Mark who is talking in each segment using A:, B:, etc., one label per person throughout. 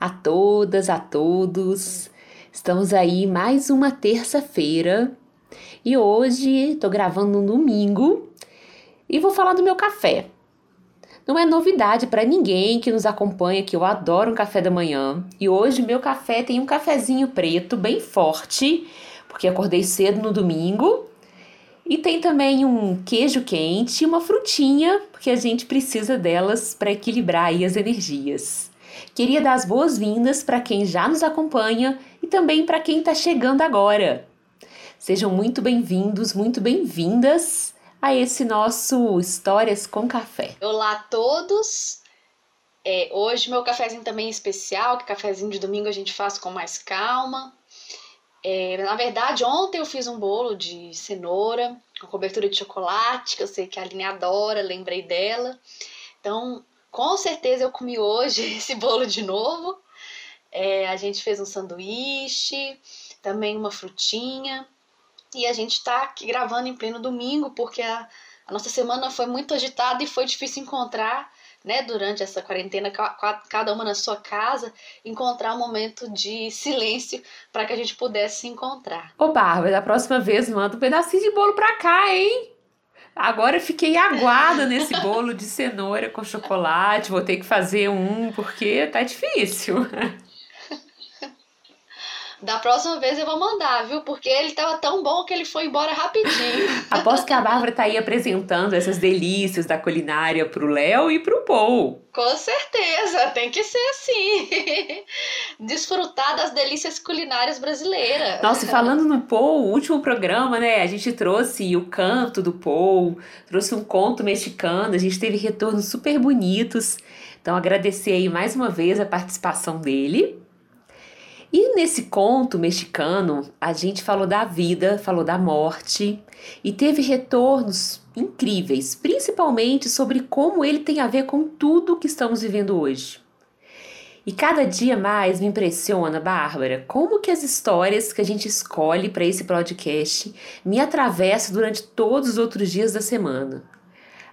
A: A todas, a todos. Estamos aí mais uma terça-feira e hoje estou gravando no domingo e vou falar do meu café. Não é novidade para ninguém que nos acompanha que eu adoro um café da manhã e hoje meu café tem um cafezinho preto bem forte, porque acordei cedo no domingo. E tem também um queijo quente e uma frutinha, porque a gente precisa delas para equilibrar aí as energias. Queria dar as boas-vindas para quem já nos acompanha e também para quem está chegando agora. Sejam muito bem-vindos, muito bem-vindas a esse nosso Histórias com Café.
B: Olá a todos! É, hoje meu cafezinho também é especial, que cafezinho de domingo a gente faz com mais calma. É, na verdade, ontem eu fiz um bolo de cenoura com cobertura de chocolate, que eu sei que a Aline adora, lembrei dela. Então, com certeza eu comi hoje esse bolo de novo. É, a gente fez um sanduíche, também uma frutinha. E a gente está aqui gravando em pleno domingo, porque a, a, nossa semana foi muito agitada e foi difícil encontrar, né, durante essa quarentena, cada uma na sua casa, encontrar um momento de silêncio para que a gente pudesse se encontrar.
A: Ô, Bárbara, da próxima vez manda um pedacinho de bolo para cá, hein? Agora eu fiquei aguada nesse bolo de cenoura com chocolate. Vou ter que fazer um porque tá difícil.
B: Da próxima vez eu vou mandar, viu? Porque ele tava tão bom que ele foi embora rapidinho.
A: Aposto que a Bárbara tá aí apresentando essas delícias da culinária pro Léo e pro Paul.
B: Com certeza, tem que ser assim. Desfrutar das delícias culinárias brasileiras.
A: Nossa, e falando no Paul, o último programa, né? A gente trouxe o canto do Paul, trouxe um conto mexicano, a gente teve retornos super bonitos. Então, agradecer aí mais uma vez a participação dele. E nesse conto mexicano, a gente falou da vida, falou da morte e teve retornos incríveis, principalmente sobre como ele tem a ver com tudo que estamos vivendo hoje. E cada dia mais me impressiona, Bárbara, como que as histórias que a gente escolhe para esse podcast me atravessam durante todos os outros dias da semana.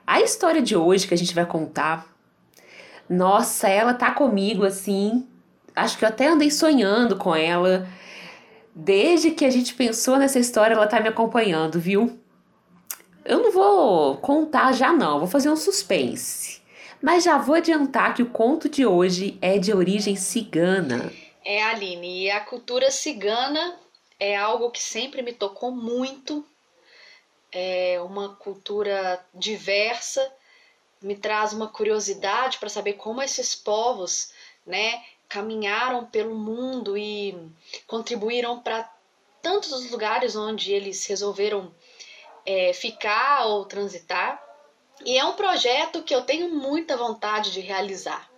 A: A história de hoje que a gente vai contar, nossa, ela tá comigo assim acho que eu até andei sonhando com ela. Desde que a gente pensou nessa história, ela tá me acompanhando, viu? Eu não vou contar já não, vou fazer um suspense. Mas já vou adiantar que o conto de hoje é de origem cigana.
B: É, Aline, e a cultura cigana é algo que sempre me tocou muito. É uma cultura diversa, me traz uma curiosidade para saber como esses povos, né, caminharam pelo mundo e contribuíram para tantos os lugares onde eles resolveram é, ficar ou transitar. E é um projeto que eu tenho muita vontade de realizar.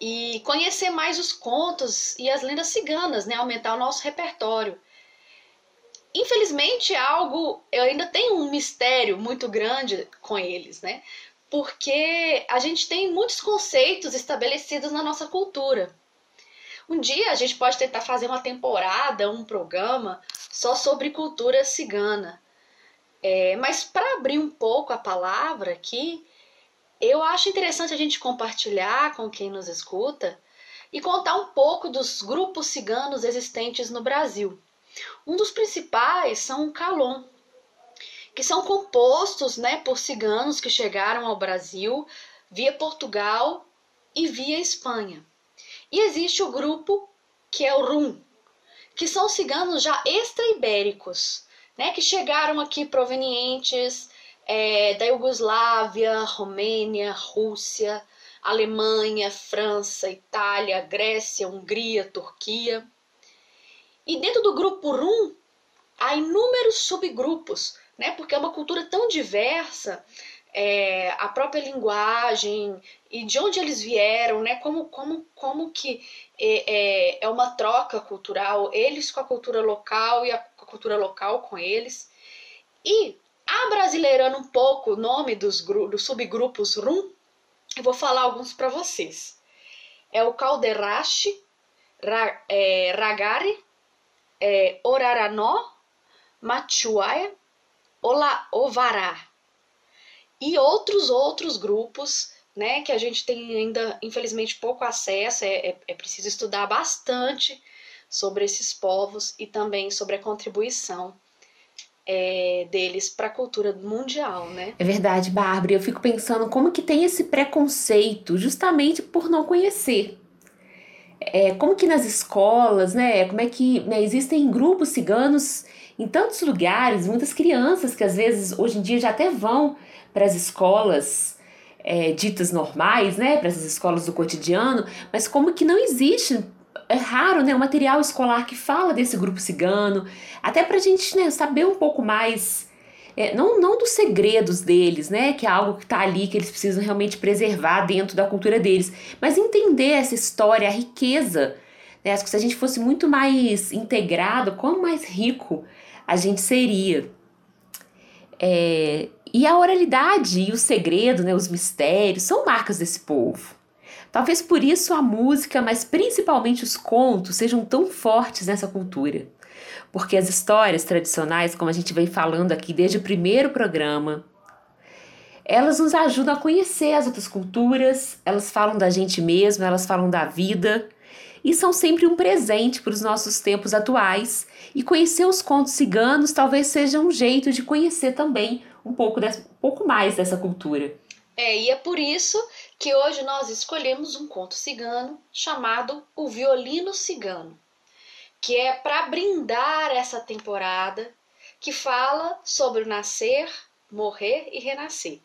B: E conhecer mais os contos e as lendas ciganas, né? aumentar o nosso repertório. Infelizmente, é algo eu ainda tenho um mistério muito grande com eles, né? Porque a gente tem muitos conceitos estabelecidos na nossa cultura. Um dia a gente pode tentar fazer uma temporada, um programa só sobre cultura cigana. É, mas para abrir um pouco a palavra aqui, eu acho interessante a gente compartilhar com quem nos escuta e contar um pouco dos grupos ciganos existentes no Brasil. Um dos principais são o Calon, que são compostos né, por ciganos que chegaram ao Brasil via Portugal e via Espanha. E existe o grupo que é o Rum, que são ciganos já extra-ibéricos, né, que chegaram aqui provenientes é, da Iugoslávia, Romênia, Rússia, Alemanha, França, Itália, Grécia, Hungria, Turquia. E dentro do grupo Rum há inúmeros subgrupos, né? Porque é uma cultura tão diversa, é, a própria linguagem e de onde eles vieram, né? Como, como, como que é, é, é uma troca cultural, eles com a cultura local e a, cultura local com eles. E abrasileirando um pouco o nome dos, dos subgrupos Rum, eu vou falar alguns para vocês. É o Calderache, Ra, é, Ragari, é, Oraranó, Machuaia, Ola, Ovará e outros outros grupos né, que a gente tem ainda, infelizmente, pouco acesso, é, é, é preciso estudar bastante sobre esses povos e também sobre a contribuição é, deles para a cultura mundial, né?
A: É verdade, Bárbara. Eu fico pensando como que tem esse preconceito justamente por não conhecer. É, como que nas escolas, né? Como é que né, existem grupos ciganos em tantos lugares, muitas crianças que às vezes hoje em dia já até vão para as escolas é, ditas normais, né? Para essas escolas do cotidiano, mas como que não existe é raro, né, o material escolar que fala desse grupo cigano, até para a gente né, saber um pouco mais, é, não, não dos segredos deles, né, que é algo que está ali, que eles precisam realmente preservar dentro da cultura deles, mas entender essa história, a riqueza. Né, acho que se a gente fosse muito mais integrado, quão mais rico a gente seria. É, e a oralidade e o segredo, né, os mistérios, são marcas desse povo. Talvez por isso a música, mas principalmente os contos, sejam tão fortes nessa cultura. Porque as histórias tradicionais, como a gente vem falando aqui desde o primeiro programa, elas nos ajudam a conhecer as outras culturas, elas falam da gente mesmo, elas falam da vida e são sempre um presente para os nossos tempos atuais. E conhecer os contos ciganos talvez seja um jeito de conhecer também um pouco, dessa, um pouco mais dessa cultura.
B: É, e é por isso que hoje nós escolhemos um conto cigano chamado O Violino Cigano, que é para brindar essa temporada que fala sobre o nascer, morrer e renascer.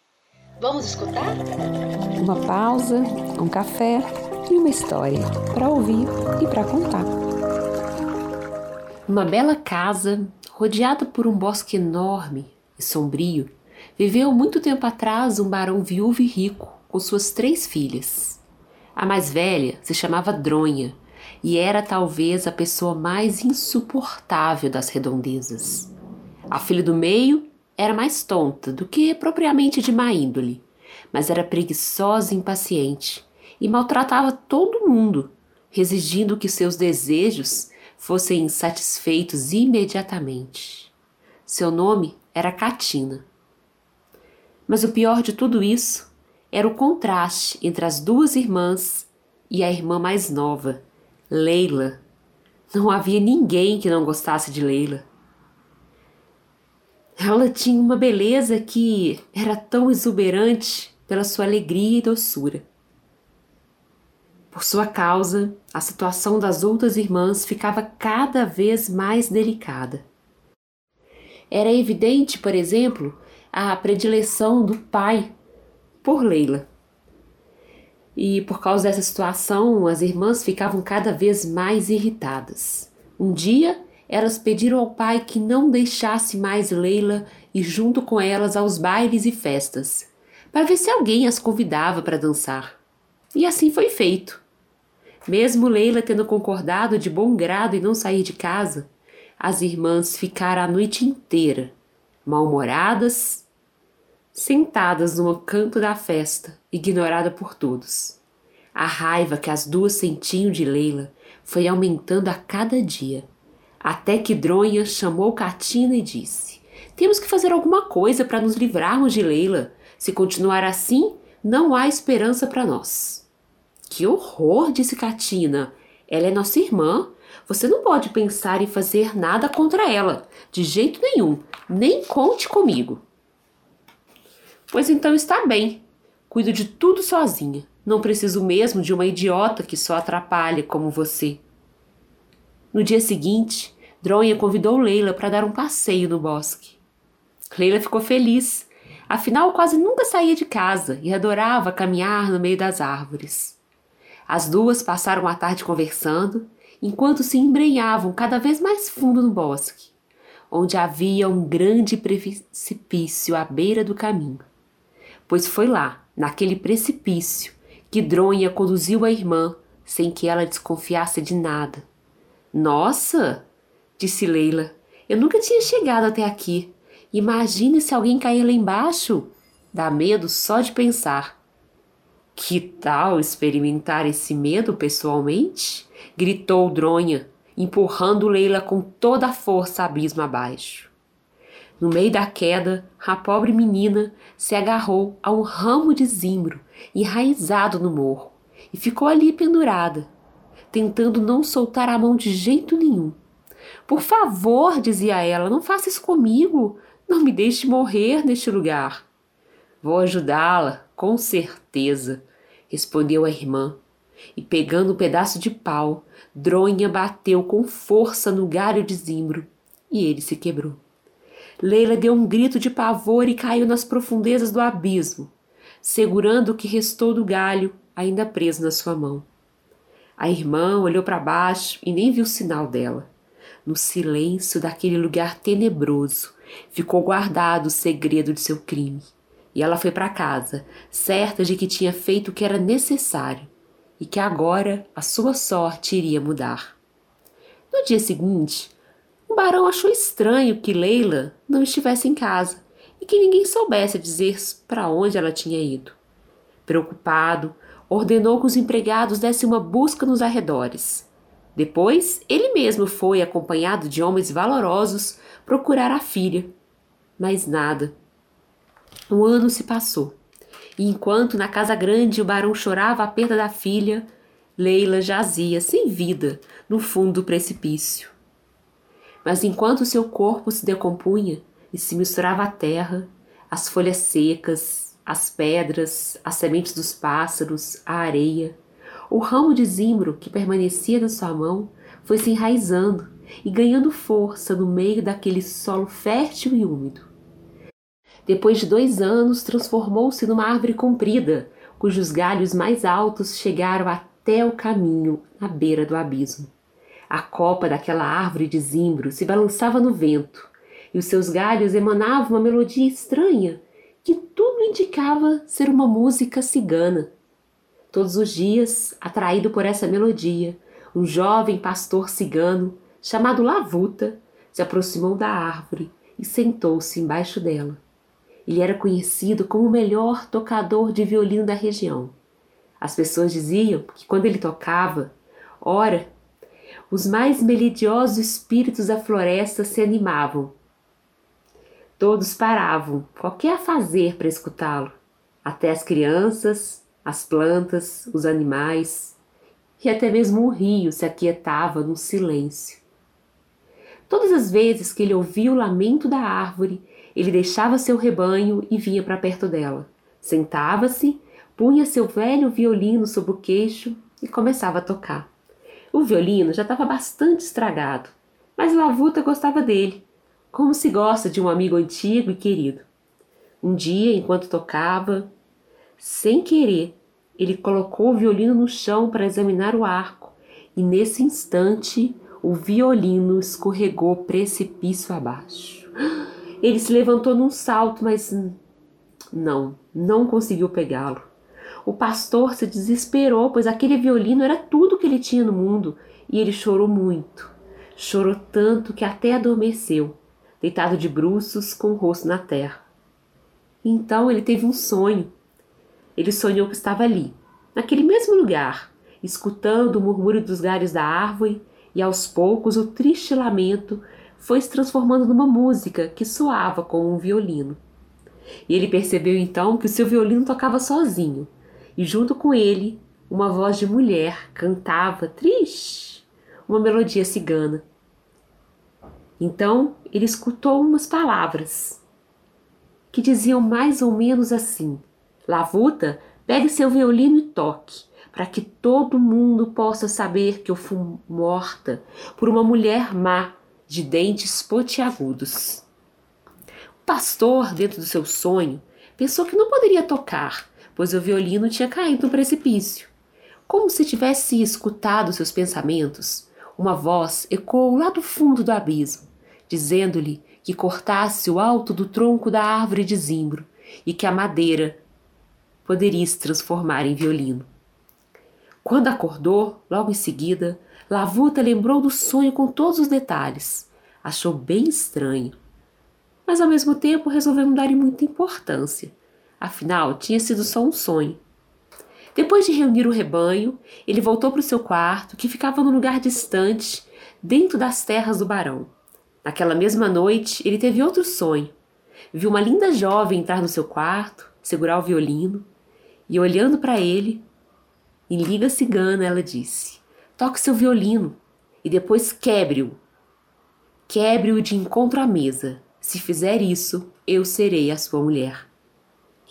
B: Vamos escutar?
A: Uma pausa, um café e uma história para ouvir e para contar. Uma bela casa, rodeada por um bosque enorme e sombrio, viveu muito tempo atrás um barão viúvo e rico com suas três filhas. A mais velha se chamava Dronha e era talvez a pessoa mais insuportável das redondezas. A filha do meio era mais tonta do que propriamente de má índole, mas era preguiçosa e impaciente e maltratava todo mundo, exigindo que seus desejos fossem satisfeitos imediatamente. Seu nome era Catina. Mas o pior de tudo isso era o contraste entre as duas irmãs e a irmã mais nova, Leila. Não havia ninguém que não gostasse de Leila. Ela tinha uma beleza que era tão exuberante pela sua alegria e doçura. Por sua causa, a situação das outras irmãs ficava cada vez mais delicada. Era evidente, por exemplo, a predileção do pai por Leila. E por causa dessa situação, as irmãs ficavam cada vez mais irritadas. Um dia, elas pediram ao pai que não deixasse mais Leila ir junto com elas aos bailes e festas, para ver se alguém as convidava para dançar. E assim foi feito. Mesmo Leila tendo concordado de bom grado em não sair de casa, as irmãs ficaram a noite inteira, mal-humoradas sentadas no canto da festa, ignorada por todos. A raiva que as duas sentiam de Leila foi aumentando a cada dia, até que Dronha chamou Catina e disse: Temos que fazer alguma coisa para nos livrarmos de Leila. Se continuar assim, não há esperança para nós. Que horror! disse Catina. Ela é nossa irmã. Você não pode pensar em fazer nada contra ela, de jeito nenhum. Nem conte comigo. Pois então está bem. Cuido de tudo sozinha. Não preciso mesmo de uma idiota que só atrapalha como você. No dia seguinte, Dronha convidou Leila para dar um passeio no bosque. Leila ficou feliz, afinal quase nunca saía de casa e adorava caminhar no meio das árvores. As duas passaram a tarde conversando, enquanto se embrenhavam cada vez mais fundo no bosque. onde havia um grande precipício à beira do caminho. Pois foi lá, naquele precipício, que Dronha conduziu a irmã sem que ela desconfiasse de nada. Nossa! Disse Leila. Eu nunca tinha chegado até aqui. Imagine se alguém cair lá embaixo. Dá medo só de pensar. Que tal experimentar esse medo pessoalmente? gritou Dronha, empurrando Leila com toda a força abismo abaixo. No meio da queda, a pobre menina se agarrou a um ramo de zimbro enraizado no morro e ficou ali pendurada, tentando não soltar a mão de jeito nenhum. Por favor, dizia ela, não faça isso comigo. Não me deixe morrer neste lugar. Vou ajudá-la, com certeza, respondeu a irmã. E pegando um pedaço de pau, Dronha bateu com força no galho de zimbro e ele se quebrou. Leila deu um grito de pavor e caiu nas profundezas do abismo, segurando o que restou do galho ainda preso na sua mão. A irmã olhou para baixo e nem viu sinal dela. No silêncio daquele lugar tenebroso, ficou guardado o segredo de seu crime. E ela foi para casa, certa de que tinha feito o que era necessário e que agora a sua sorte iria mudar. No dia seguinte, o barão achou estranho que Leila não estivesse em casa e que ninguém soubesse dizer para onde ela tinha ido. Preocupado, ordenou que os empregados dessem uma busca nos arredores. Depois, ele mesmo foi, acompanhado de homens valorosos, procurar a filha. Mas nada. Um ano se passou. E enquanto na casa grande o barão chorava a perda da filha, Leila jazia sem vida no fundo do precipício. Mas enquanto seu corpo se decompunha e se misturava à terra, as folhas secas, as pedras, as sementes dos pássaros, a areia, o ramo de zimbro que permanecia na sua mão foi se enraizando e ganhando força no meio daquele solo fértil e úmido. Depois de dois anos, transformou-se numa árvore comprida, cujos galhos mais altos chegaram até o caminho à beira do abismo. A copa daquela árvore de zimbro se balançava no vento, e os seus galhos emanavam uma melodia estranha que tudo indicava ser uma música cigana. Todos os dias, atraído por essa melodia, um jovem pastor cigano, chamado Lavuta, se aproximou da árvore e sentou-se embaixo dela. Ele era conhecido como o melhor tocador de violino da região. As pessoas diziam que quando ele tocava, ora, os mais melodiosos espíritos da floresta se animavam. Todos paravam, qualquer a fazer para escutá-lo, até as crianças, as plantas, os animais, e até mesmo o rio se aquietava num silêncio. Todas as vezes que ele ouvia o lamento da árvore, ele deixava seu rebanho e vinha para perto dela. Sentava-se, punha seu velho violino sob o queixo e começava a tocar. O violino já estava bastante estragado, mas Lavuta gostava dele, como se gosta de um amigo antigo e querido. Um dia, enquanto tocava, sem querer, ele colocou o violino no chão para examinar o arco, e nesse instante o violino escorregou precipício abaixo. Ele se levantou num salto, mas não, não conseguiu pegá-lo. O pastor se desesperou, pois aquele violino era tudo que ele tinha no mundo, e ele chorou muito. Chorou tanto que até adormeceu, deitado de bruços com o rosto na terra. Então ele teve um sonho. Ele sonhou que estava ali, naquele mesmo lugar, escutando o murmúrio dos galhos da árvore, e aos poucos o triste lamento foi se transformando numa música que soava como um violino. E ele percebeu então que o seu violino tocava sozinho, e junto com ele, uma voz de mulher cantava triste, uma melodia cigana. Então ele escutou umas palavras que diziam mais ou menos assim: Lavuta, pegue seu violino e toque, para que todo mundo possa saber que eu fui morta por uma mulher má de dentes pontiagudos. O pastor, dentro do seu sonho, pensou que não poderia tocar, pois o violino tinha caído no precipício. Como se tivesse escutado seus pensamentos, uma voz ecoou lá do fundo do abismo. dizendo-lhe que cortasse o alto do tronco da árvore de zimbro e que a madeira poderia se transformar em violino. Quando acordou, logo em seguida, Lavuta lembrou do sonho com todos os detalhes. Achou bem estranho. Mas ao mesmo tempo resolveu não dar muita importância. Afinal, tinha sido só um sonho. Depois de reunir o rebanho, ele voltou para o seu quarto, que ficava num lugar distante, dentro das terras do barão. Naquela mesma noite, ele teve outro sonho. Viu uma linda jovem entrar no seu quarto, segurar o violino, e olhando para ele, em liga cigana, ela disse: Toque seu violino e depois quebre-o. Quebre-o de encontro à mesa. Se fizer isso, eu serei a sua mulher.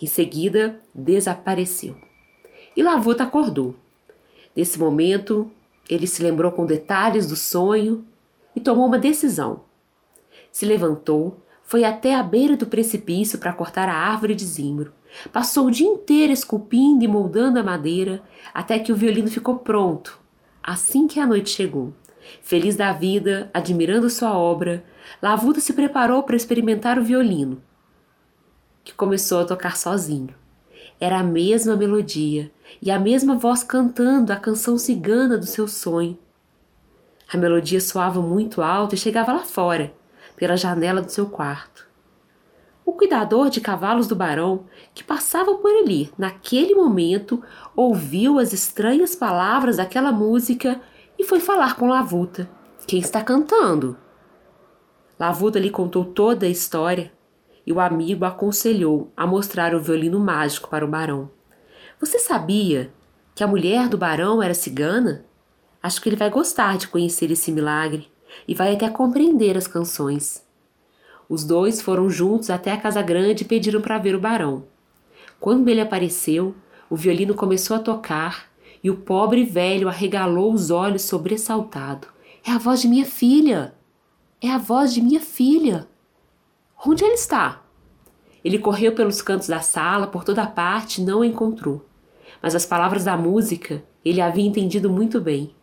A: Em seguida, desapareceu. E Lavuta acordou. Nesse momento, ele se lembrou com detalhes do sonho e tomou uma decisão. Se levantou, foi até a beira do precipício para cortar a árvore de zimbro. Passou o dia inteiro esculpindo e moldando a madeira até que o violino ficou pronto assim que a noite chegou. Feliz da vida, admirando sua obra, Lavuta se preparou para experimentar o violino, que começou a tocar sozinho. Era a mesma melodia e a mesma voz cantando a canção cigana do seu sonho. A melodia soava muito alto e chegava lá fora, pela janela do seu quarto. O cuidador de cavalos do barão, que passava por ali naquele momento, ouviu as estranhas palavras daquela música e foi falar com Lavuta. Quem está cantando? Lavuta lhe contou toda a história e o amigo aconselhou a mostrar o violino mágico para o barão. Você sabia que a mulher do barão era cigana? Acho que ele vai gostar de conhecer esse milagre e vai até compreender as canções. Os dois foram juntos até a casa grande e pediram para ver o barão. Quando ele apareceu, o violino começou a tocar e o pobre velho arregalou os olhos sobressaltado. É a voz de minha filha! É a voz de minha filha! Onde ele está? Ele correu pelos cantos da sala, por toda parte, não a encontrou. Mas as palavras da música ele havia entendido muito bem.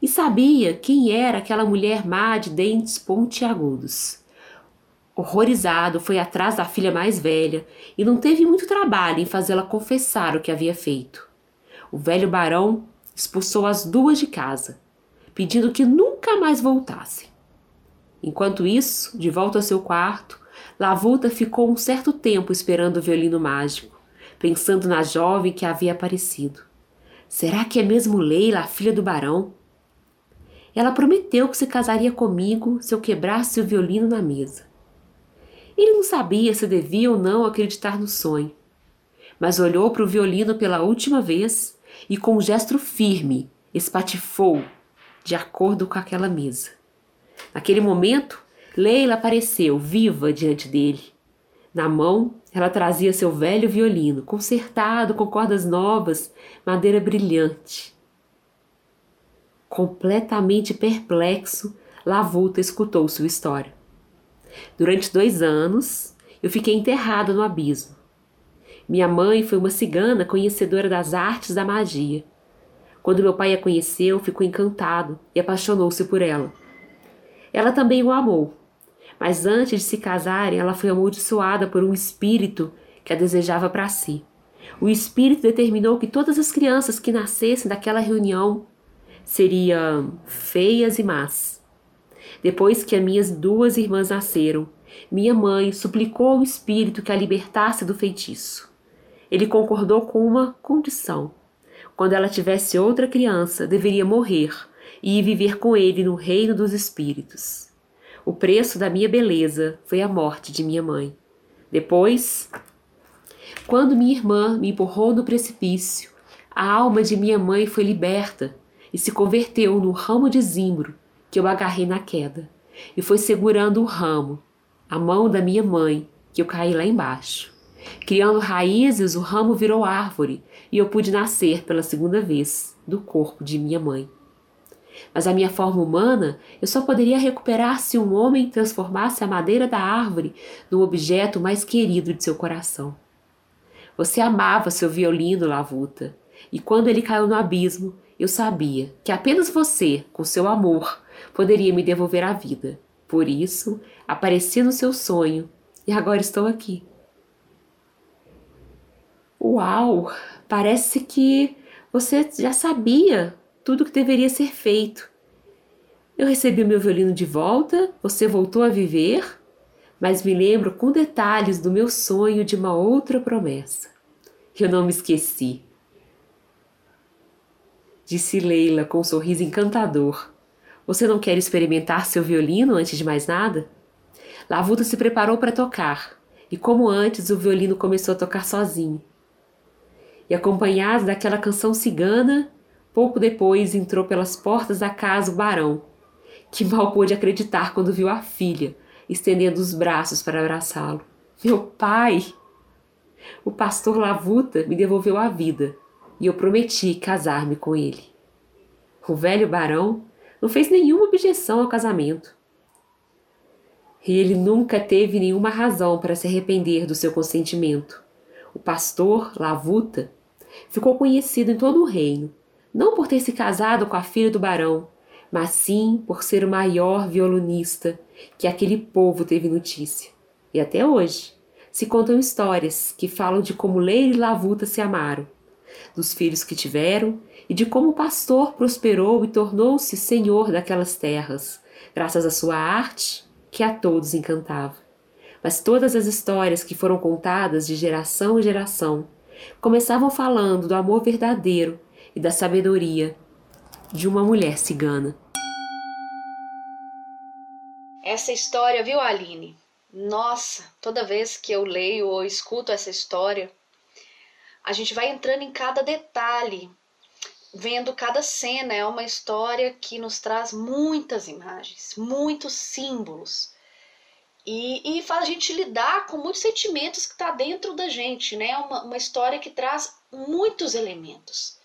A: E sabia quem era aquela mulher má de dentes pontiagudos. Horrorizado, foi atrás da filha mais velha e não teve muito trabalho em fazê-la confessar o que havia feito. O velho barão expulsou as duas de casa, pedindo que nunca mais voltassem. Enquanto isso, de volta ao seu quarto, Lavuta ficou um certo tempo esperando o violino mágico, pensando na jovem que havia aparecido. Será que é mesmo Leila, a filha do barão? Ela prometeu que se casaria comigo se eu quebrasse o violino na mesa. Ele não sabia se devia ou não acreditar no sonho, mas olhou para o violino pela última vez e, com um gesto firme, espatifou de acordo com aquela mesa. Naquele momento, Leila apareceu viva diante dele. Na mão, ela trazia seu velho violino, consertado com cordas novas, madeira brilhante. Completamente perplexo, Lavuta escutou sua história. Durante dois anos, eu fiquei enterrada no abismo. Minha mãe foi uma cigana conhecedora das artes da magia. Quando meu pai a conheceu, ficou encantado e apaixonou-se por ela. Ela também o amou, mas antes de se casarem, ela foi amaldiçoada por um espírito que a desejava para si. O espírito determinou que todas as crianças que nascessem daquela reunião seriam feias e más. Depois que as minhas duas irmãs nasceram, minha mãe suplicou ao espírito que a libertasse do feitiço. Ele concordou com uma condição. Quando ela tivesse outra criança, deveria morrer e viver com ele no reino dos espíritos. O preço da minha beleza foi a morte de minha mãe. Depois, quando minha irmã me empurrou no precipício, a alma de minha mãe foi liberta e se converteu no ramo de zimbro que eu agarrei na queda, e foi segurando o ramo, a mão da minha mãe, que eu caí lá embaixo. Criando raízes, o ramo virou árvore e eu pude nascer pela segunda vez do corpo de minha mãe. Mas a minha forma humana eu só poderia recuperar se um homem transformasse a madeira da árvore no objeto mais querido de seu coração. Você amava seu violino, Lavuta, e quando ele caiu no abismo, eu sabia que apenas você, com seu amor, poderia me devolver a vida. Por isso, apareci no seu sonho e agora estou aqui. Uau! Parece que você já sabia tudo o que deveria ser feito. Eu recebi o meu violino de volta, você voltou a viver, mas me lembro com detalhes do meu sonho de uma outra promessa. Eu não me esqueci. Disse Leila com um sorriso encantador. Você não quer experimentar seu violino antes de mais nada? Lavuta se preparou para tocar, e como antes, o violino começou a tocar sozinho. E acompanhado daquela canção cigana, pouco depois entrou pelas portas da casa o barão, que mal pôde acreditar quando viu a filha, estendendo os braços para abraçá-lo. Meu pai! O pastor Lavuta me devolveu a vida e eu prometi casar-me com ele. O velho barão não fez nenhuma objeção ao casamento. E ele nunca teve nenhuma razão para se arrepender do seu consentimento. O pastor Lavuta ficou conhecido em todo o reino, não por ter se casado com a filha do barão, mas sim por ser o maior violonista que aquele povo teve notícia. E até hoje se contam histórias que falam de como Leila e Lavuta se amaram, dos filhos que tiveram e de como o pastor prosperou e tornou-se senhor daquelas terras, graças à sua arte que a todos encantava. Mas todas as histórias que foram contadas de geração em geração começavam falando do amor verdadeiro e da sabedoria de uma mulher cigana.
B: Essa história, viu, Aline? Nossa, toda vez que eu leio ou escuto essa história, a gente vai entrando em cada detalhe, vendo cada cena. É uma história que nos traz muitas imagens, muitos símbolos. E, e faz a gente lidar com muitos sentimentos que está dentro da gente, né? Uma, uma história que traz muitos elementos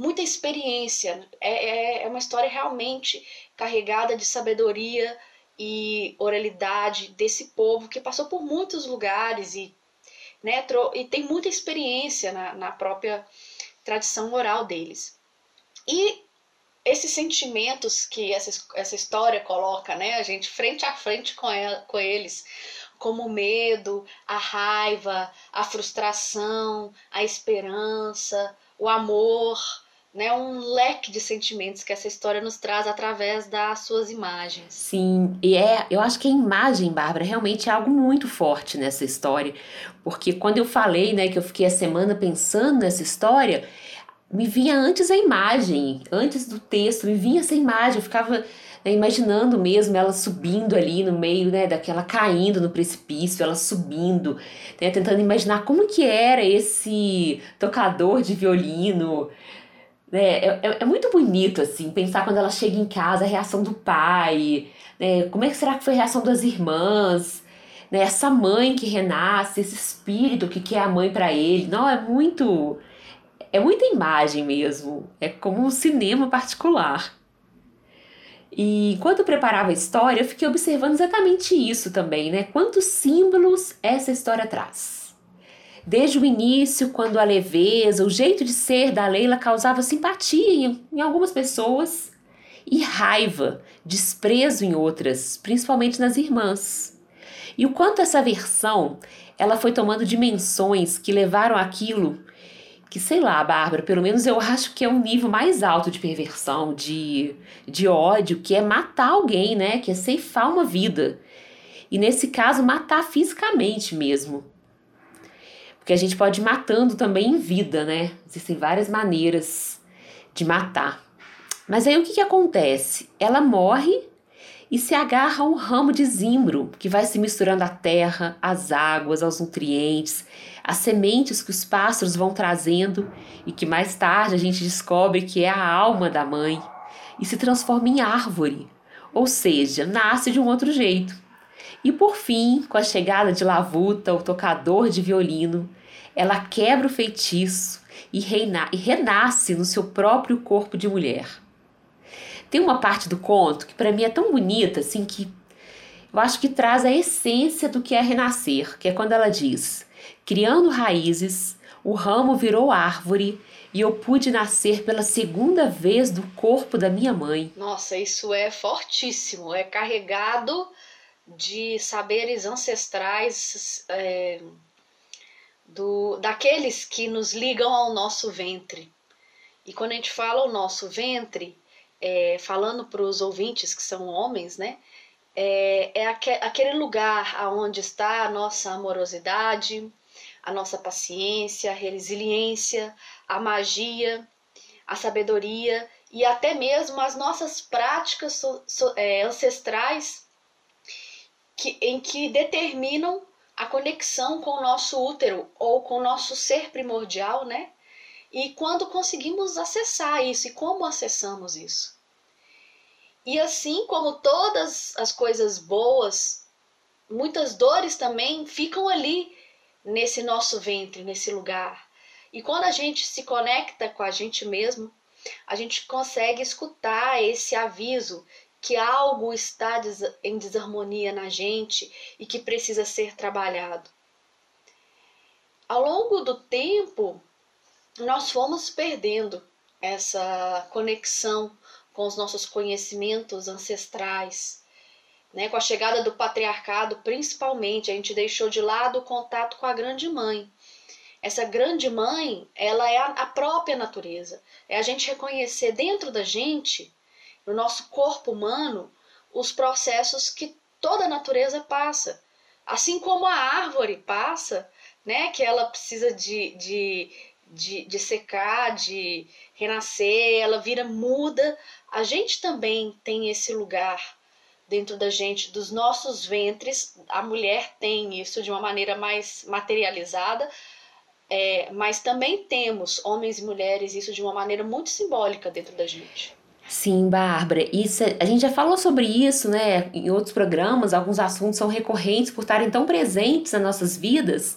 B: muita experiência. É, é, é uma história realmente carregada de sabedoria e oralidade desse povo que passou por muitos lugares e, né, e tem muita experiência na, na própria tradição oral deles. E esses sentimentos que essa, essa história coloca, né, a gente frente a frente com, ela, com eles, como o medo, a raiva, a frustração, a esperança, o amor, né, um leque de sentimentos que essa história nos traz através das suas imagens.
A: Sim, e é, eu acho que a imagem, Bárbara, realmente é algo muito forte nessa história, porque quando eu falei, né, que eu fiquei a semana pensando nessa história, me vinha antes a imagem, antes do texto, me vinha essa imagem, eu ficava né, imaginando mesmo ela subindo ali no meio, né, daquela caindo no precipício, ela subindo, né, tentando imaginar como que era esse tocador de violino, né? É, é, é, muito bonito, assim, pensar quando ela chega em casa, a reação do pai, né? Como é que será que foi a reação das irmãs? Né? Essa mãe que renasce, esse espírito que quer a mãe para ele. Não, é muito. É muita imagem mesmo. É como um cinema particular. E enquanto eu preparava a história, eu fiquei observando exatamente isso também, né? Quantos símbolos essa história traz. Desde o início, quando a leveza, o jeito de ser da Leila causava simpatia em, em algumas pessoas e raiva, desprezo em outras, principalmente nas irmãs. E o quanto essa versão ela foi tomando dimensões que levaram aquilo que, sei lá, Bárbara, pelo menos eu acho que é um nível mais alto de perversão, de, de ódio, que é matar alguém, né? Que é ceifar uma vida. E nesse caso, matar fisicamente mesmo. Porque a gente pode ir matando também em vida, né? Existem várias maneiras de matar. Mas aí o que, que acontece? Ela morre e se agarra a um ramo de zimbro que vai se misturando à terra, às águas, aos nutrientes, às sementes que os pássaros vão trazendo e que mais tarde a gente descobre que é a alma da mãe e se transforma em árvore, ou seja, nasce de um outro jeito. E por fim, com a chegada de Lavuta, o tocador de violino, ela quebra o feitiço e, reina e renasce no seu próprio corpo de mulher. Tem uma parte do conto que para mim é tão bonita assim que eu acho que traz a essência do que é renascer, que é quando ela diz: criando raízes, o ramo virou árvore e eu pude nascer pela segunda vez do corpo da minha mãe.
B: Nossa, isso é fortíssimo, é carregado de saberes ancestrais é, do, daqueles que nos ligam ao nosso ventre. E quando a gente fala o nosso ventre, é, falando para os ouvintes que são homens, né? É, é aquele lugar aonde está a nossa amorosidade, a nossa paciência, a resiliência, a magia, a sabedoria e até mesmo as nossas práticas so, so, é, ancestrais que, em que determinam a conexão com o nosso útero ou com o nosso ser primordial, né? E quando conseguimos acessar isso e como acessamos isso. E assim como todas as coisas boas, muitas dores também ficam ali nesse nosso ventre, nesse lugar. E quando a gente se conecta com a gente mesmo, a gente consegue escutar esse aviso que algo está em desarmonia na gente e que precisa ser trabalhado. Ao longo do tempo, nós fomos perdendo essa conexão com os nossos conhecimentos ancestrais. Né? Com a chegada do patriarcado, principalmente, a gente deixou de lado o contato com a grande mãe. Essa grande mãe, ela é a própria natureza. É a gente reconhecer dentro da gente, no nosso corpo humano, os processos que toda a natureza passa. Assim como a árvore passa, né? Que ela precisa de, de, de, de secar, de renascer, ela vira muda. A gente também tem esse lugar dentro da gente, dos nossos ventres. A mulher tem isso de uma maneira mais materializada, é, mas também temos, homens e mulheres, isso de uma maneira muito simbólica dentro da gente.
A: Sim, Bárbara, isso, a gente já falou sobre isso, né, em outros programas, alguns assuntos são recorrentes por estarem tão presentes nas nossas vidas.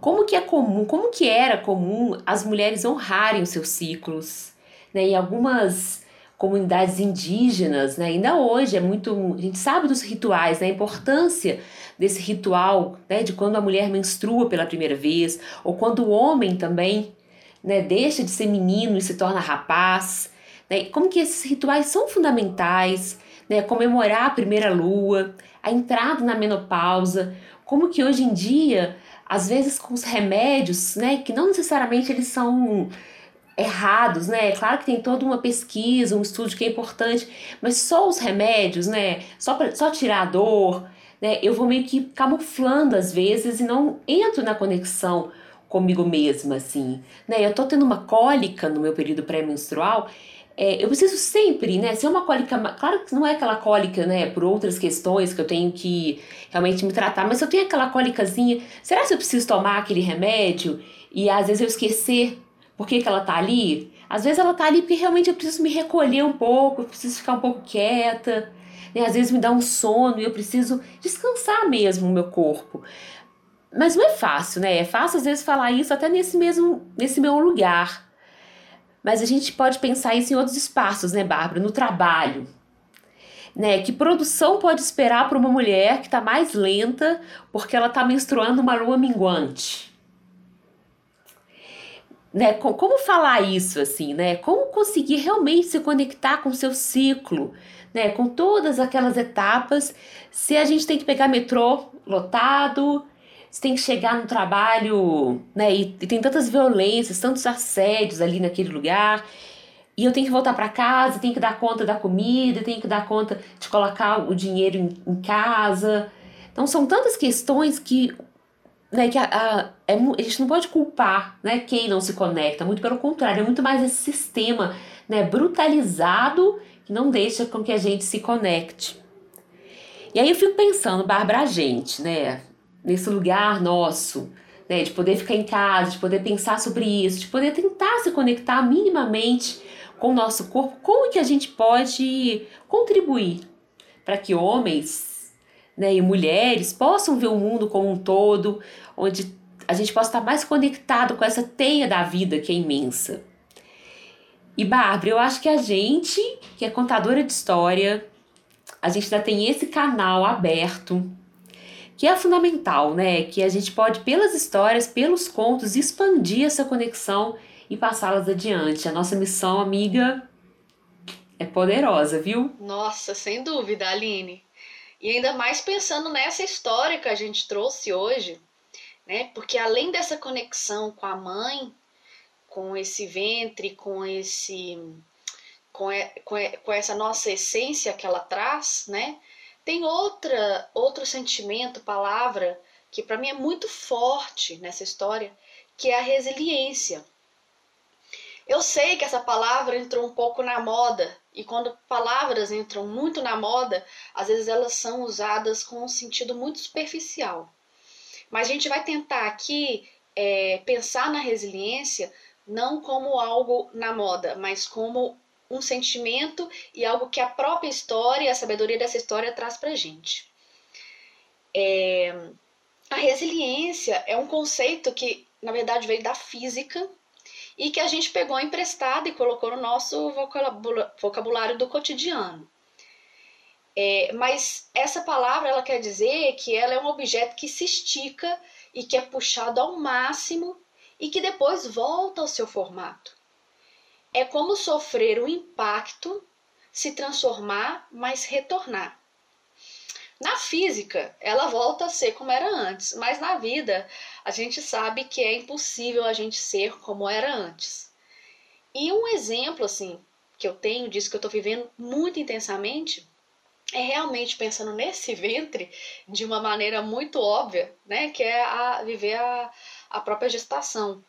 A: Como que é comum, como que era comum as mulheres honrarem os seus ciclos, né, em algumas comunidades indígenas, né? Ainda hoje é muito, a gente sabe dos rituais, né? A importância desse ritual, né? De quando a mulher menstrua pela primeira vez, ou quando o homem também, né? Deixa de ser menino e se torna rapaz, né? Como que esses rituais são fundamentais, né? Comemorar a primeira lua, a entrada na menopausa, como que hoje em dia, às vezes com os remédios, né? Que não necessariamente eles são errados, né? Claro que tem toda uma pesquisa, um estudo que é importante, mas só os remédios, né? Só, pra, só tirar a dor, né? Eu vou meio que camuflando às vezes e não entro na conexão comigo mesma, assim, né? Eu tô tendo uma cólica no meu período pré-menstrual, é, eu preciso sempre, né? Se é uma cólica, claro que não é aquela cólica, né? Por outras questões que eu tenho que realmente me tratar, mas se eu tenho aquela cólicazinha, será que eu preciso tomar aquele remédio e às vezes eu esquecer por que, que ela tá ali? Às vezes ela tá ali porque realmente eu preciso me recolher um pouco, eu preciso ficar um pouco quieta. Né? Às vezes me dá um sono e eu preciso descansar mesmo o meu corpo. Mas não é fácil, né? É fácil às vezes falar isso até nesse mesmo nesse meu lugar. Mas a gente pode pensar isso em outros espaços, né, Bárbara? No trabalho. Né, que produção pode esperar para uma mulher que está mais lenta porque ela está menstruando uma lua minguante? Né? Como falar isso assim, né? Como conseguir realmente se conectar com o seu ciclo, né? Com todas aquelas etapas. Se a gente tem que pegar metrô lotado, se tem que chegar no trabalho, né? E, e tem tantas violências, tantos assédios ali naquele lugar. E eu tenho que voltar para casa, tenho que dar conta da comida, tenho que dar conta de colocar o dinheiro em, em casa. Então são tantas questões que né, que a, a, é, a gente não pode culpar né, quem não se conecta, muito pelo contrário, é muito mais esse sistema né, brutalizado que não deixa com que a gente se conecte. E aí eu fico pensando, Bárbara, a gente, né, nesse lugar nosso, né, de poder ficar em casa, de poder pensar sobre isso, de poder tentar se conectar minimamente com o nosso corpo, como que a gente pode contribuir para que homens né, e mulheres possam ver o mundo como um todo, onde a gente possa estar mais conectado com essa teia da vida que é imensa. E Bárbara, eu acho que a gente, que é contadora de história, a gente ainda tem esse canal aberto, que é fundamental, né? Que a gente pode, pelas histórias, pelos contos, expandir essa conexão e passá-las adiante. A nossa missão, amiga, é poderosa, viu?
B: Nossa, sem dúvida, Aline. E ainda mais pensando nessa história que a gente trouxe hoje, né? Porque além dessa conexão com a mãe, com esse ventre, com esse com, com, com essa nossa essência que ela traz, né? Tem outra outro sentimento, palavra que para mim é muito forte nessa história, que é a resiliência. Eu sei que essa palavra entrou um pouco na moda, e quando palavras entram muito na moda, às vezes elas são usadas com um sentido muito superficial. Mas a gente vai tentar aqui é, pensar na resiliência não como algo na moda, mas como um sentimento e algo que a própria história, a sabedoria dessa história traz pra gente. É, a resiliência é um conceito que, na verdade, veio da física e que a gente pegou emprestado e colocou no nosso vocabulário do cotidiano. É, mas essa palavra ela quer dizer que ela é um objeto que se estica e que é puxado ao máximo e que depois volta ao seu formato. É como sofrer um impacto, se transformar, mas retornar. Na física, ela volta a ser como era antes, mas na vida, a gente sabe que é impossível a gente ser como era antes. E um exemplo assim que eu tenho disso que eu estou vivendo muito intensamente é realmente pensando nesse ventre de uma maneira muito óbvia, né, que é a viver a, a própria gestação,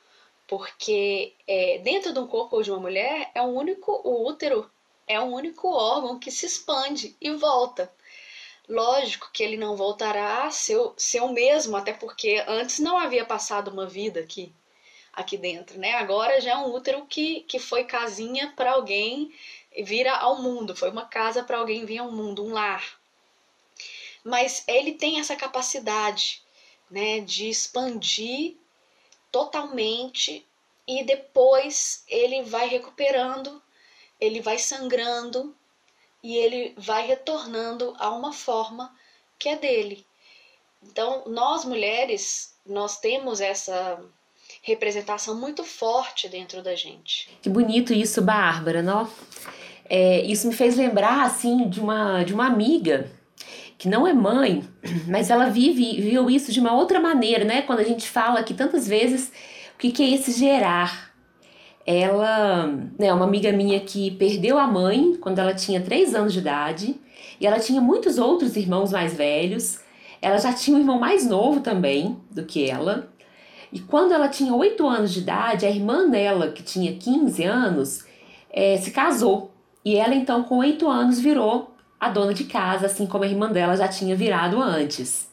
B: porque é, dentro de um corpo de uma mulher é um único o útero é um único órgão que se expande e volta. Lógico que ele não voltará a ser, ser o mesmo, até porque antes não havia passado uma vida aqui, aqui dentro, né? Agora já é um útero que, que foi casinha para alguém vir ao mundo, foi uma casa para alguém vir ao mundo, um lar. Mas ele tem essa capacidade, né, de expandir totalmente e depois ele vai recuperando, ele vai sangrando e ele vai retornando a uma forma que é dele. Então, nós mulheres, nós temos essa representação muito forte dentro da gente.
A: Que bonito isso, Bárbara, não? É, isso me fez lembrar assim de uma de uma amiga que não é mãe, mas ela vive viu isso de uma outra maneira, né? Quando a gente fala que tantas vezes o que, que é esse gerar, ela né, uma amiga minha que perdeu a mãe quando ela tinha 3 anos de idade e ela tinha muitos outros irmãos mais velhos. Ela já tinha um irmão mais novo também do que ela. E quando ela tinha 8 anos de idade, a irmã dela, que tinha 15 anos, é, se casou. E ela então, com 8 anos, virou a dona de casa, assim como a irmã dela já tinha virado antes.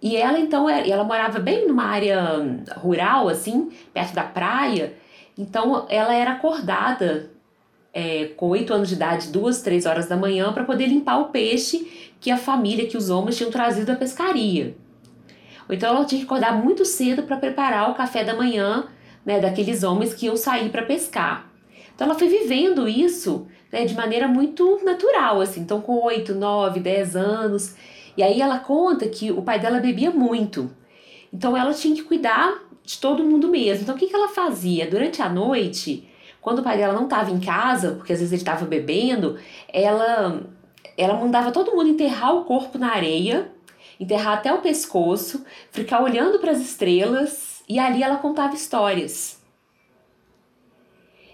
A: E ela então, é, ela morava bem numa área rural, assim, perto da praia, então ela era acordada é, com oito anos de idade, duas, três horas da manhã, para poder limpar o peixe que a família, que os homens tinham trazido da pescaria. Ou então ela tinha que acordar muito cedo para preparar o café da manhã né, daqueles homens que iam sair para pescar. Então ela foi vivendo isso né, de maneira muito natural, assim. Então com oito, nove, dez anos. E aí ela conta que o pai dela bebia muito. Então ela tinha que cuidar de todo mundo mesmo. Então o que, que ela fazia? Durante a noite, quando o pai dela não estava em casa, porque às vezes ele estava bebendo, ela, ela mandava todo mundo enterrar o corpo na areia, enterrar até o pescoço, ficar olhando para as estrelas e ali ela contava histórias.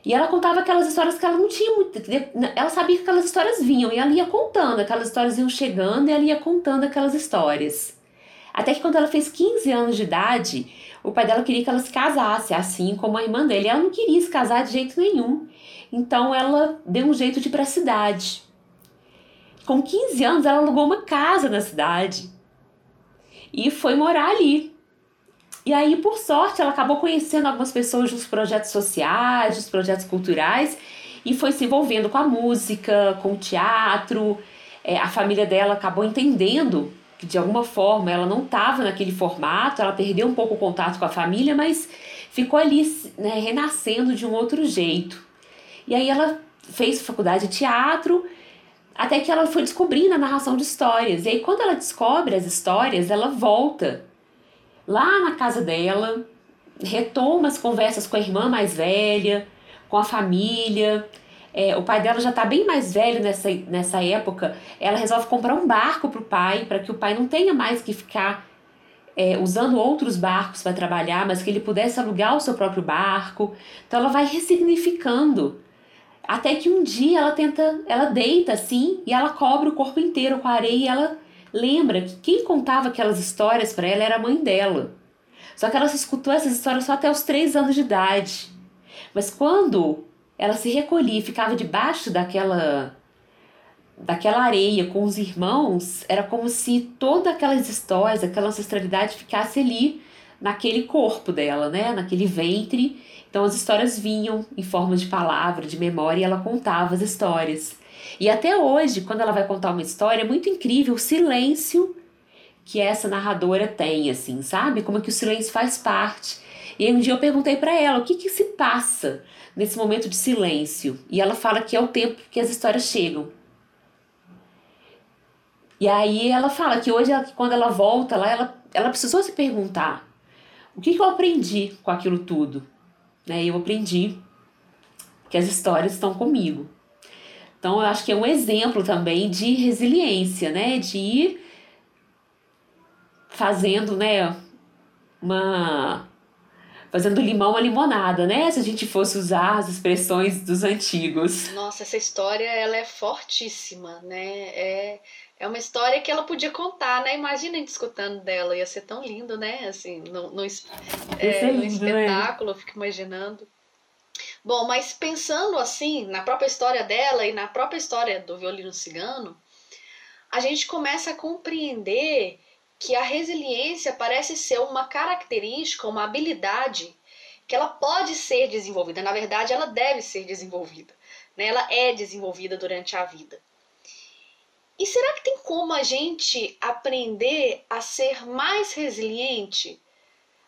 A: E ela contava aquelas histórias que ela não tinha muito. Ela sabia que aquelas histórias vinham e ela ia contando, aquelas histórias iam chegando e ela ia contando aquelas histórias. Até que quando ela fez 15 anos de idade, o pai dela queria que ela se casasse, assim como a irmã dele. Ela não queria se casar de jeito nenhum. Então ela deu um jeito de ir para a cidade. Com 15 anos, ela alugou uma casa na cidade e foi morar ali. E aí, por sorte, ela acabou conhecendo algumas pessoas dos projetos sociais, dos projetos culturais e foi se envolvendo com a música, com o teatro. É, a família dela acabou entendendo que de alguma forma ela não estava naquele formato, ela perdeu um pouco o contato com a família, mas ficou ali né, renascendo de um outro jeito. E aí ela fez faculdade de teatro, até que ela foi descobrindo a narração de histórias. E aí, quando ela descobre as histórias, ela volta lá na casa dela, retoma as conversas com a irmã mais velha, com a família. É, o pai dela já está bem mais velho nessa, nessa época. Ela resolve comprar um barco para o pai, para que o pai não tenha mais que ficar é, usando outros barcos para trabalhar, mas que ele pudesse alugar o seu próprio barco. Então ela vai ressignificando. Até que um dia ela tenta, ela deita assim e ela cobre o corpo inteiro com areia e ela lembra que quem contava aquelas histórias para ela era a mãe dela. Só que ela escutou essas histórias só até os três anos de idade. Mas quando ela se recolhia ficava debaixo daquela daquela areia com os irmãos, era como se todas aquelas histórias, aquela ancestralidade ficasse ali naquele corpo dela, né? Naquele ventre. Então as histórias vinham em forma de palavra, de memória, e ela contava as histórias. E até hoje, quando ela vai contar uma história, é muito incrível o silêncio que essa narradora tem, assim, sabe? Como é que o silêncio faz parte. E um dia eu perguntei para ela o que que se passa nesse momento de silêncio. E ela fala que é o tempo que as histórias chegam. E aí ela fala que hoje, ela, quando ela volta lá, ela, ela precisou se perguntar o que, que eu aprendi com aquilo tudo. Né? Eu aprendi que as histórias estão comigo. Então eu acho que é um exemplo também de resiliência, né? De ir fazendo, né, uma fazendo limão uma limonada, né? Se a gente fosse usar as expressões dos antigos.
B: Nossa, essa história ela é fortíssima, né? É, é uma história que ela podia contar, né? Imagina a gente escutando dela, ia ser tão lindo, né? Assim, no, no, é, no né? espetáculo, eu fico imaginando. Bom, mas pensando assim, na própria história dela e na própria história do violino cigano, a gente começa a compreender que a resiliência parece ser uma característica, uma habilidade que ela pode ser desenvolvida. Na verdade, ela deve ser desenvolvida. Né? Ela é desenvolvida durante a vida. E será que tem como a gente aprender a ser mais resiliente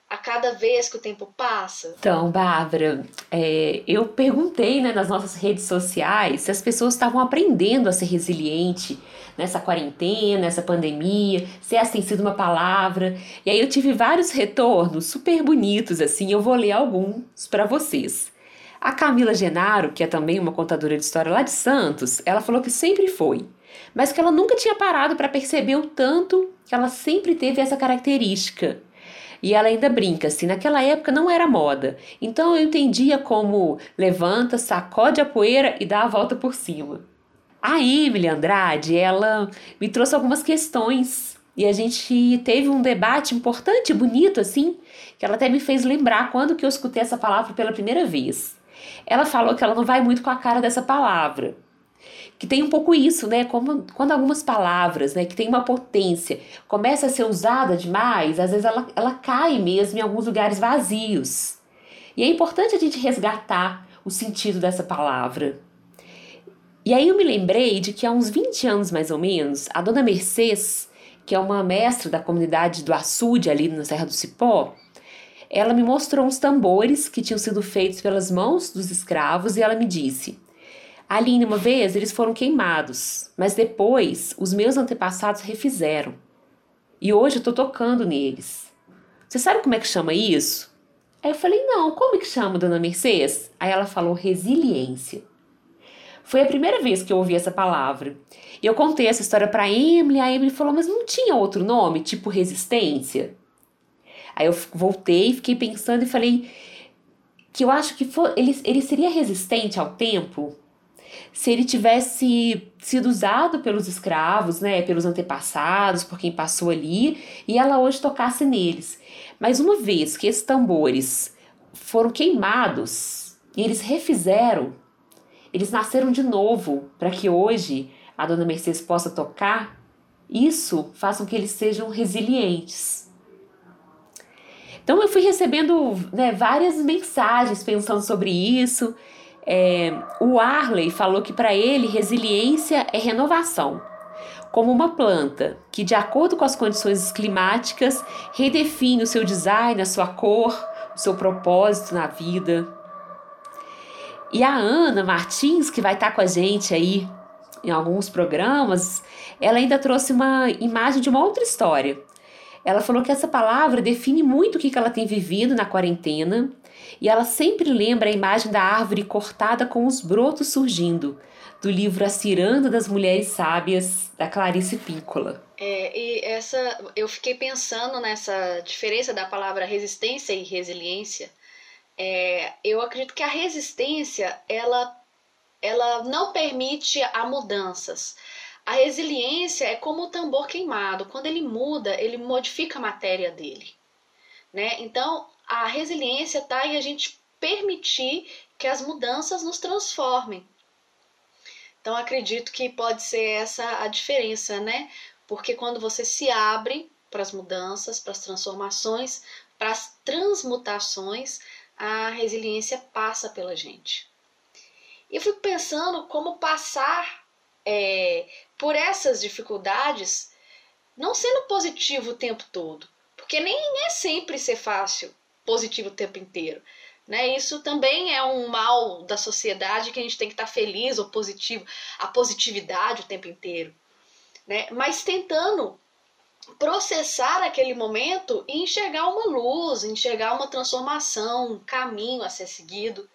B: a cada vez que o tempo passa?
A: Então, Bárbara, é, eu perguntei né, nas nossas redes sociais se as pessoas estavam aprendendo a ser resiliente nessa quarentena, nessa pandemia, se essa tem sido uma palavra. E aí eu tive vários retornos super bonitos, assim, eu vou ler alguns para vocês. A Camila Genaro, que é também uma contadora de história lá de Santos, ela falou que sempre foi, mas que ela nunca tinha parado para perceber o tanto que ela sempre teve essa característica e ela ainda brinca assim: naquela época não era moda, então eu entendia como levanta, sacode a poeira e dá a volta por cima. A Emily Andrade, ela me trouxe algumas questões e a gente teve um debate importante, bonito assim, que ela até me fez lembrar quando que eu escutei essa palavra pela primeira vez. Ela falou que ela não vai muito com a cara dessa palavra, que tem um pouco isso, né? Como, quando algumas palavras, né, que tem uma potência, começa a ser usada demais, às vezes ela, ela cai mesmo em alguns lugares vazios. E é importante a gente resgatar o sentido dessa palavra. E aí eu me lembrei de que há uns 20 anos mais ou menos, a dona Mercedes, que é uma mestra da comunidade do Açude, ali na Serra do Cipó, ela me mostrou uns tambores que tinham sido feitos pelas mãos dos escravos e ela me disse: Ali, uma vez, eles foram queimados, mas depois os meus antepassados refizeram. E hoje eu estou tocando neles. Você sabe como é que chama isso? Aí eu falei, não, como é que chama, dona Mercedes? Aí ela falou resiliência. Foi a primeira vez que eu ouvi essa palavra. E eu contei essa história para Emily, a Emily falou, mas não tinha outro nome, tipo resistência? Aí eu voltei, fiquei pensando e falei que eu acho que for, ele, ele seria resistente ao tempo se ele tivesse sido usado pelos escravos, né, pelos antepassados, por quem passou ali, e ela hoje tocasse neles. Mas uma vez que esses tambores foram queimados e eles refizeram, eles nasceram de novo para que hoje a dona Mercedes possa tocar, isso faz com que eles sejam resilientes. Então eu fui recebendo né, várias mensagens pensando sobre isso é, o Arley falou que para ele resiliência é renovação, como uma planta que, de acordo com as condições climáticas, redefine o seu design, a sua cor, o seu propósito na vida. E a Ana Martins, que vai estar com a gente aí em alguns programas, ela ainda trouxe uma imagem de uma outra história. Ela falou que essa palavra define muito o que ela tem vivido na quarentena e ela sempre lembra a imagem da árvore cortada com os brotos surgindo, do livro A Ciranda das Mulheres Sábias, da Clarice Píncola.
B: É, e essa, eu fiquei pensando nessa diferença da palavra resistência e resiliência. É, eu acredito que a resistência ela, ela não permite a mudanças. A resiliência é como o tambor queimado. Quando ele muda, ele modifica a matéria dele. Né? Então, a resiliência está em a gente permitir que as mudanças nos transformem. Então acredito que pode ser essa a diferença, né? Porque quando você se abre para as mudanças, para as transformações, para as transmutações, a resiliência passa pela gente. E eu fico pensando como passar é, por essas dificuldades, não sendo positivo o tempo todo, porque nem é sempre ser fácil, positivo o tempo inteiro. Né? Isso também é um mal da sociedade que a gente tem que estar feliz ou positivo, a positividade o tempo inteiro. Né? Mas tentando processar aquele momento e enxergar uma luz, enxergar uma transformação, um caminho a ser seguido.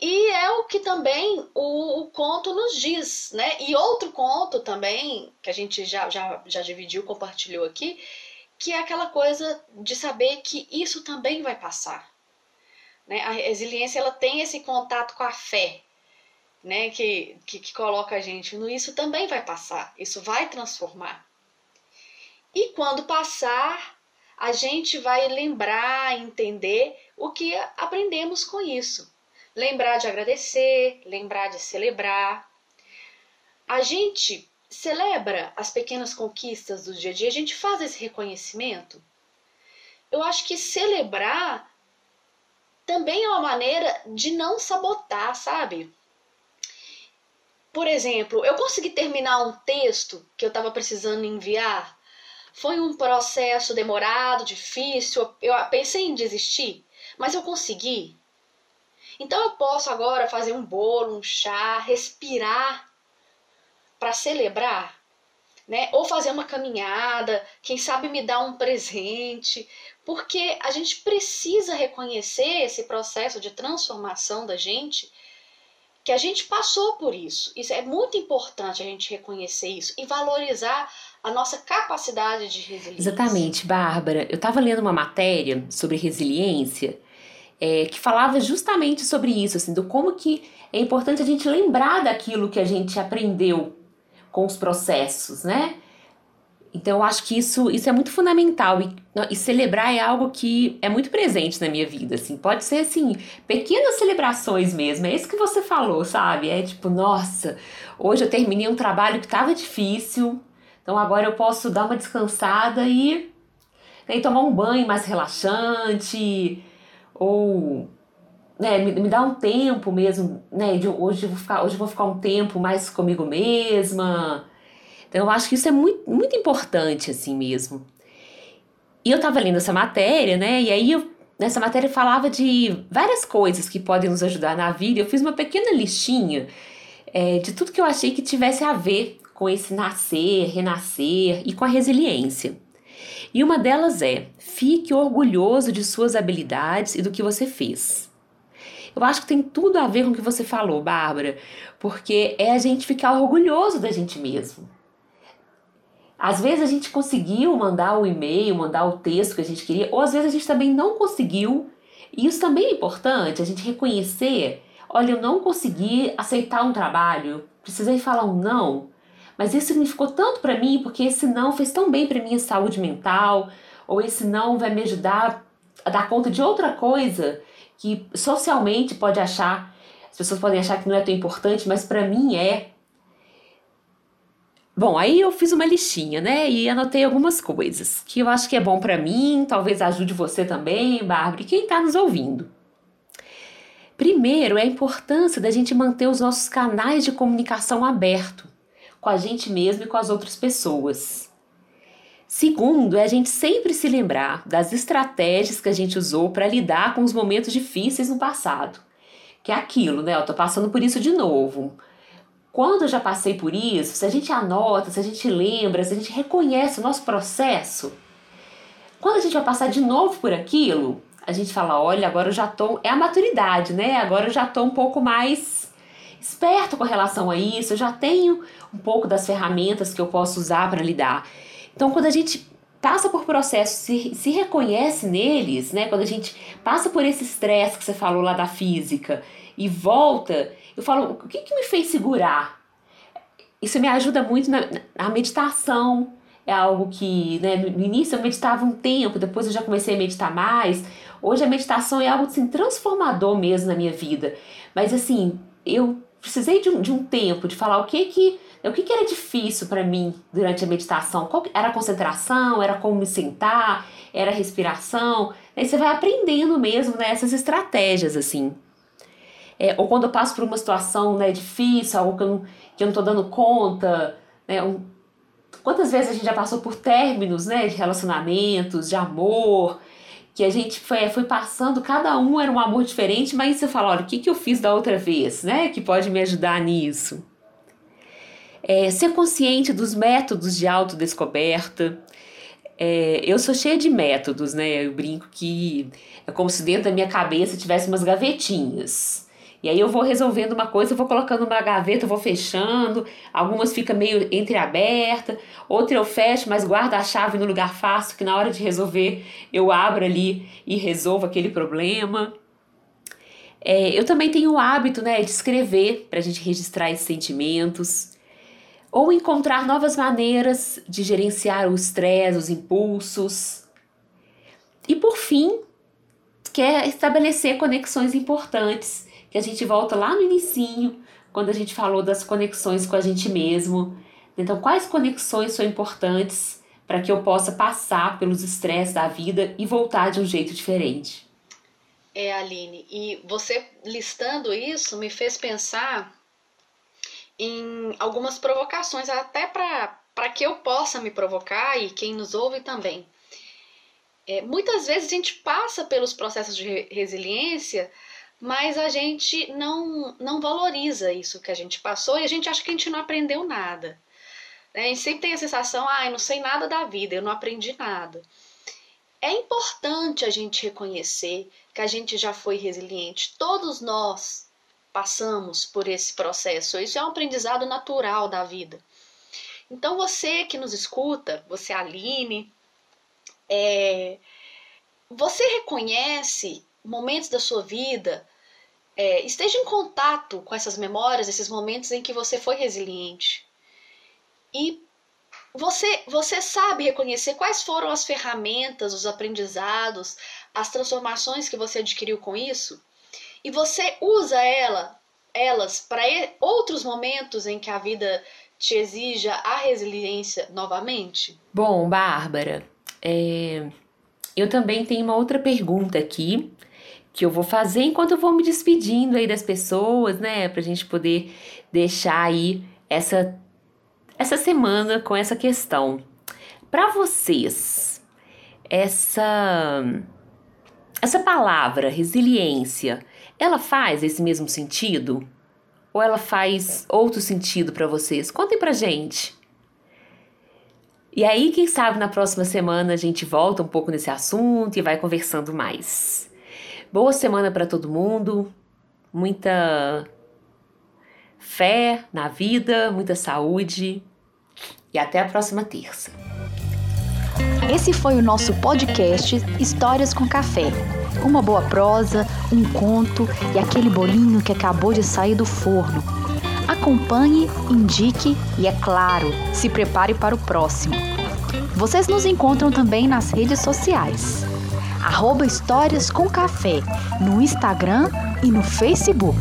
B: E é o que também o, o, conto nos diz, né? E outro conto também, que a gente já, já, já dividiu, compartilhou aqui, que é aquela coisa de saber que isso também vai passar. Né? A resiliência ela tem esse contato com a fé, né? que, que, que coloca a gente no isso também vai passar, isso vai transformar. E quando passar, a gente vai lembrar, entender o que aprendemos com isso. Lembrar de agradecer, lembrar de celebrar. A gente celebra as pequenas conquistas do dia a dia, a gente faz esse reconhecimento. Eu acho que celebrar também é uma maneira de não sabotar, sabe? Por exemplo, eu consegui terminar um texto que eu estava precisando enviar. Foi um processo demorado, difícil. Eu pensei em desistir, mas eu consegui. Então eu posso agora fazer um bolo, um chá, respirar para celebrar, né? Ou fazer uma caminhada, quem sabe me dar um presente, porque a gente precisa reconhecer esse processo de transformação da gente, que a gente passou por isso. Isso é muito importante a gente reconhecer isso e valorizar a nossa capacidade de resiliência.
A: Exatamente, Bárbara. Eu estava lendo uma matéria sobre resiliência é, que falava justamente sobre isso, assim, do como que é importante a gente lembrar daquilo que a gente aprendeu com os processos, né? Então eu acho que isso, isso é muito fundamental e, e, celebrar é algo que é muito presente na minha vida, assim. Pode ser assim, pequenas celebrações mesmo. É isso que você falou, sabe? É tipo, nossa, hoje eu terminei um trabalho que estava difícil, então agora eu posso dar uma descansada e, né, e tomar um banho mais relaxante ou né, me, me dar um tempo mesmo, né? De hoje eu vou ficar, hoje eu vou ficar um tempo mais comigo mesma então eu acho que isso é muito, muito importante assim mesmo. E eu estava lendo essa matéria, né? E aí eu, nessa matéria falava de várias coisas que podem nos ajudar na vida. Eu fiz uma pequena listinha é, de tudo que eu achei que tivesse a ver com esse nascer, renascer e com a resiliência. E uma delas é: fique orgulhoso de suas habilidades e do que você fez. Eu acho que tem tudo a ver com o que você falou, Bárbara, porque é a gente ficar orgulhoso da gente mesmo. Às vezes a gente conseguiu mandar o e-mail, mandar o texto que a gente queria, ou às vezes a gente também não conseguiu. E isso também é importante, a gente reconhecer. Olha, eu não consegui aceitar um trabalho, precisei falar um não, mas isso significou tanto para mim porque esse não fez tão bem para minha saúde mental, ou esse não vai me ajudar a dar conta de outra coisa que socialmente pode achar, as pessoas podem achar que não é tão importante, mas para mim é. Bom, aí eu fiz uma listinha, né? E anotei algumas coisas que eu acho que é bom para mim, talvez ajude você também, Bárbara, e quem está nos ouvindo. Primeiro, é a importância da gente manter os nossos canais de comunicação abertos com a gente mesmo e com as outras pessoas. Segundo, é a gente sempre se lembrar das estratégias que a gente usou para lidar com os momentos difíceis no passado. Que é aquilo, né? Eu tô passando por isso de novo quando eu já passei por isso, se a gente anota, se a gente lembra, se a gente reconhece o nosso processo, quando a gente vai passar de novo por aquilo, a gente fala, olha, agora eu já tô, é a maturidade, né? Agora eu já tô um pouco mais esperto com relação a isso, eu já tenho um pouco das ferramentas que eu posso usar para lidar. Então, quando a gente passa por processos, se, se reconhece neles, né? Quando a gente passa por esse estresse que você falou lá da física e volta, eu falo, o que, que me fez segurar? Isso me ajuda muito na, na meditação, é algo que, né, no início eu meditava um tempo, depois eu já comecei a meditar mais. Hoje a meditação é algo assim, transformador mesmo na minha vida. Mas assim, eu precisei de um, de um tempo de falar o que que o que, que era difícil para mim durante a meditação? Qual era a concentração? Era como me sentar? Era a respiração? Aí você vai aprendendo mesmo né, essas estratégias assim. É, ou quando eu passo por uma situação né, difícil, algo que eu não, que eu não tô dando conta, né, um, Quantas vezes a gente já passou por términos, né, de relacionamentos, de amor, que a gente foi, foi passando, cada um era um amor diferente, mas você fala, olha, o que, que eu fiz da outra vez, né, que pode me ajudar nisso? É, ser consciente dos métodos de autodescoberta. É, eu sou cheia de métodos, né, eu brinco que é como se dentro da minha cabeça tivesse umas gavetinhas. E aí eu vou resolvendo uma coisa, eu vou colocando numa gaveta, vou fechando, algumas ficam meio entreaberta, outra eu fecho, mas guardo a chave no lugar fácil, que na hora de resolver eu abro ali e resolvo aquele problema. É, eu também tenho o hábito né, de escrever para a gente registrar esses sentimentos, ou encontrar novas maneiras de gerenciar o estresse, os impulsos. E por fim, quer estabelecer conexões importantes que a gente volta lá no inicinho, quando a gente falou das conexões com a gente mesmo. Então, quais conexões são importantes para que eu possa passar pelos estresses da vida e voltar de um jeito diferente?
B: É, Aline, e você listando isso me fez pensar em algumas provocações, até para que eu possa me provocar e quem nos ouve também. É, muitas vezes a gente passa pelos processos de resiliência mas a gente não, não valoriza isso que a gente passou e a gente acha que a gente não aprendeu nada. Né? A gente sempre tem a sensação, ah, eu não sei nada da vida, eu não aprendi nada. É importante a gente reconhecer que a gente já foi resiliente. Todos nós passamos por esse processo. Isso é um aprendizado natural da vida. Então você que nos escuta, você Aline, é, você reconhece momentos da sua vida, é, esteja em contato com essas memórias, esses momentos em que você foi resiliente. E você, você sabe reconhecer quais foram as ferramentas, os aprendizados, as transformações que você adquiriu com isso? E você usa ela, elas para outros momentos em que a vida te exija a resiliência novamente?
A: Bom, Bárbara, é... eu também tenho uma outra pergunta aqui que eu vou fazer enquanto eu vou me despedindo aí das pessoas, né, pra gente poder deixar aí essa essa semana com essa questão. Para vocês, essa essa palavra resiliência, ela faz esse mesmo sentido ou ela faz outro sentido para vocês? Contem pra gente. E aí, quem sabe na próxima semana a gente volta um pouco nesse assunto e vai conversando mais. Boa semana para todo mundo, muita fé na vida, muita saúde e até a próxima terça.
C: Esse foi o nosso podcast Histórias com Café. Uma boa prosa, um conto e aquele bolinho que acabou de sair do forno. Acompanhe, indique e, é claro, se prepare para o próximo. Vocês nos encontram também nas redes sociais arroba Histórias com Café, no Instagram e no Facebook.